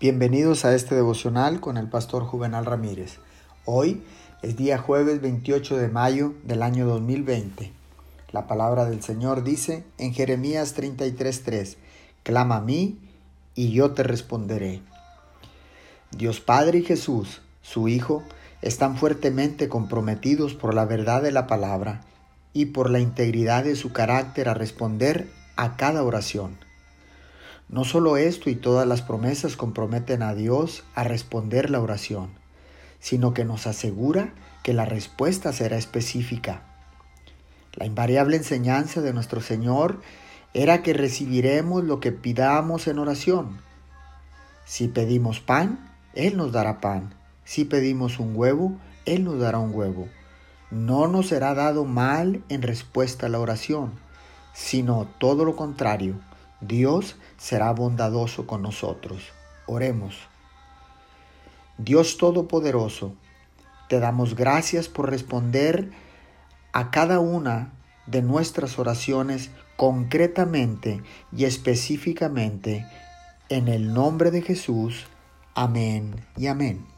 Bienvenidos a este devocional con el pastor Juvenal Ramírez. Hoy es día jueves 28 de mayo del año 2020. La palabra del Señor dice en Jeremías 33:3, Clama a mí y yo te responderé. Dios Padre y Jesús, su Hijo, están fuertemente comprometidos por la verdad de la palabra y por la integridad de su carácter a responder a cada oración. No solo esto y todas las promesas comprometen a Dios a responder la oración, sino que nos asegura que la respuesta será específica. La invariable enseñanza de nuestro Señor era que recibiremos lo que pidamos en oración. Si pedimos pan, Él nos dará pan. Si pedimos un huevo, Él nos dará un huevo. No nos será dado mal en respuesta a la oración, sino todo lo contrario Dios será bondadoso con nosotros. Oremos. Dios Todopoderoso, te damos gracias por responder a cada una de nuestras oraciones concretamente y específicamente en el nombre de Jesús. Amén y amén.